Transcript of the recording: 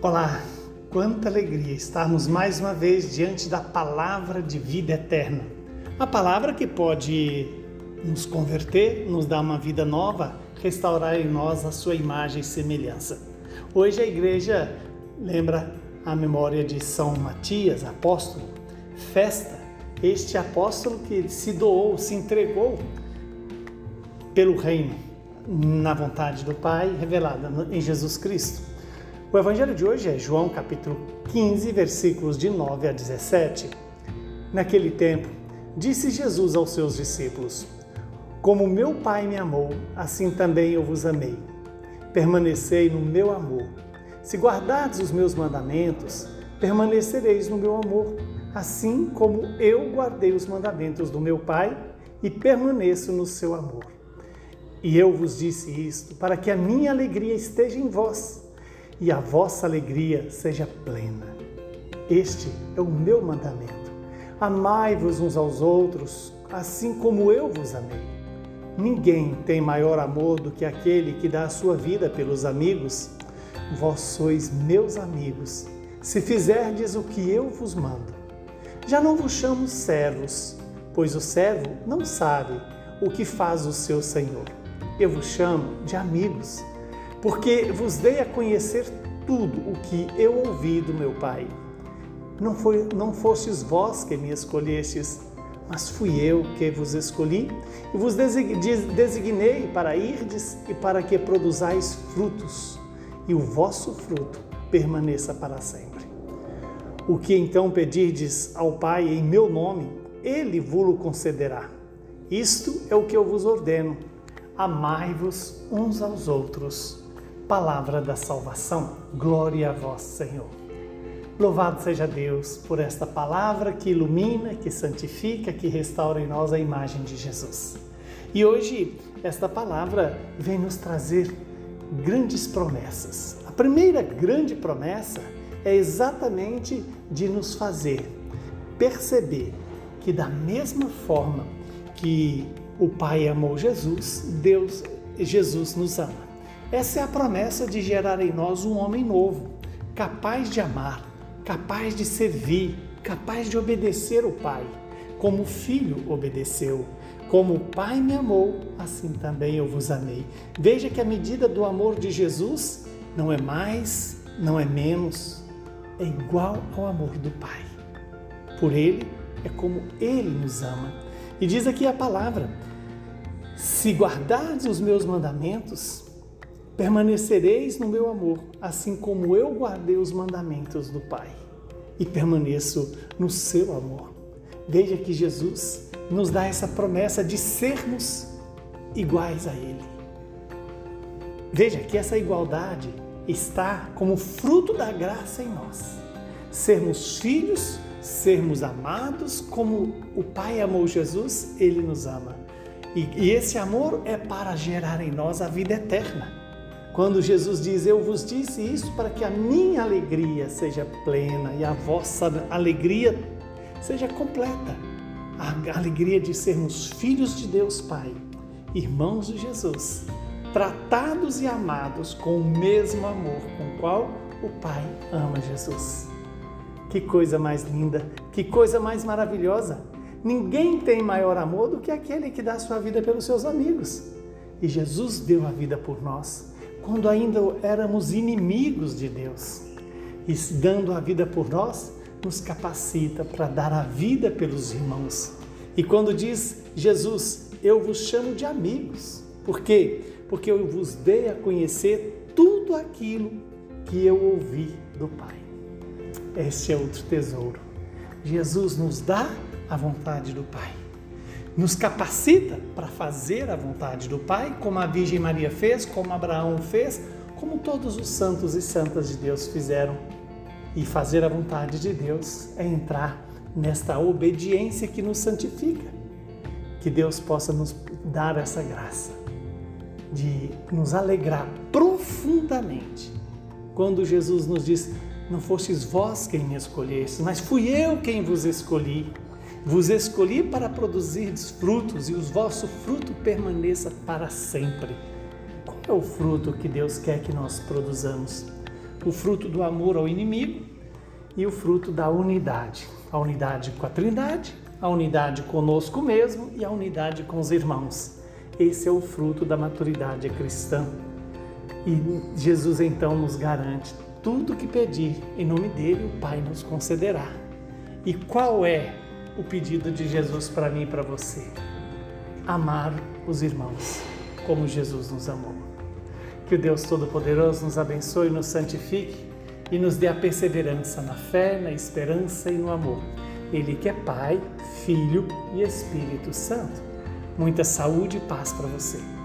Olá, quanta alegria estarmos mais uma vez diante da palavra de vida eterna. A palavra que pode nos converter, nos dar uma vida nova, restaurar em nós a sua imagem e semelhança. Hoje a igreja lembra a memória de São Matias, apóstolo, festa, este apóstolo que se doou, se entregou pelo reino, na vontade do Pai, revelada em Jesus Cristo. O evangelho de hoje é João capítulo 15, versículos de 9 a 17. Naquele tempo, disse Jesus aos seus discípulos: Como meu Pai me amou, assim também eu vos amei. Permanecei no meu amor. Se guardardes os meus mandamentos, permanecereis no meu amor, assim como eu guardei os mandamentos do meu Pai e permaneço no seu amor. E eu vos disse isto para que a minha alegria esteja em vós e a vossa alegria seja plena. Este é o meu mandamento. Amai-vos uns aos outros, assim como eu vos amei. Ninguém tem maior amor do que aquele que dá a sua vida pelos amigos. Vós sois meus amigos, se fizerdes o que eu vos mando. Já não vos chamo servos, pois o servo não sabe o que faz o seu senhor. Eu vos chamo de amigos porque vos dei a conhecer tudo o que eu ouvi do meu Pai. Não, foi, não fostes vós que me escolhestes, mas fui eu que vos escolhi e vos designei para irdes e para que produzais frutos, e o vosso fruto permaneça para sempre. O que então pedirdes ao Pai em meu nome, ele vos concederá. Isto é o que eu vos ordeno: amai-vos uns aos outros palavra da salvação. Glória a vós, Senhor. Louvado seja Deus por esta palavra que ilumina, que santifica, que restaura em nós a imagem de Jesus. E hoje esta palavra vem nos trazer grandes promessas. A primeira grande promessa é exatamente de nos fazer perceber que da mesma forma que o Pai amou Jesus, Deus, Jesus nos ama. Essa é a promessa de gerar em nós um homem novo, capaz de amar, capaz de servir, capaz de obedecer o Pai, como o Filho obedeceu. Como o Pai me amou, assim também eu vos amei. Veja que a medida do amor de Jesus não é mais, não é menos, é igual ao amor do Pai. Por Ele é como Ele nos ama. E diz aqui a palavra: se guardardes os meus mandamentos, Permanecereis no meu amor, assim como eu guardei os mandamentos do Pai e permaneço no seu amor. Veja que Jesus nos dá essa promessa de sermos iguais a Ele. Veja que essa igualdade está como fruto da graça em nós. Sermos filhos, sermos amados como o Pai amou Jesus, Ele nos ama. E, e esse amor é para gerar em nós a vida eterna. Quando Jesus diz: Eu vos disse isso para que a minha alegria seja plena e a vossa alegria seja completa. A alegria de sermos filhos de Deus Pai, irmãos de Jesus, tratados e amados com o mesmo amor com o qual o Pai ama Jesus. Que coisa mais linda, que coisa mais maravilhosa! Ninguém tem maior amor do que aquele que dá sua vida pelos seus amigos. E Jesus deu a vida por nós quando ainda éramos inimigos de Deus. E dando a vida por nós, nos capacita para dar a vida pelos irmãos. E quando diz Jesus, eu vos chamo de amigos. Por quê? Porque eu vos dei a conhecer tudo aquilo que eu ouvi do Pai. Este é outro tesouro. Jesus nos dá a vontade do Pai nos capacita para fazer a vontade do Pai, como a Virgem Maria fez, como Abraão fez, como todos os santos e santas de Deus fizeram. E fazer a vontade de Deus é entrar nesta obediência que nos santifica. Que Deus possa nos dar essa graça de nos alegrar profundamente quando Jesus nos diz: Não fostes vós quem me escolheste, mas fui eu quem vos escolhi vos escolhi para produzir frutos e o vosso fruto permaneça para sempre. Qual é o fruto que Deus quer que nós produzamos? o fruto do amor ao inimigo e o fruto da unidade. A unidade com a Trindade, a unidade conosco mesmo e a unidade com os irmãos. Esse é o fruto da maturidade cristã. E Jesus então nos garante tudo que pedir, em nome dele o Pai nos concederá. E qual é o pedido de Jesus para mim e para você? Amar os irmãos como Jesus nos amou. Que o Deus Todo-Poderoso nos abençoe, nos santifique e nos dê a perseverança na fé, na esperança e no amor. Ele que é Pai, Filho e Espírito Santo. Muita saúde e paz para você.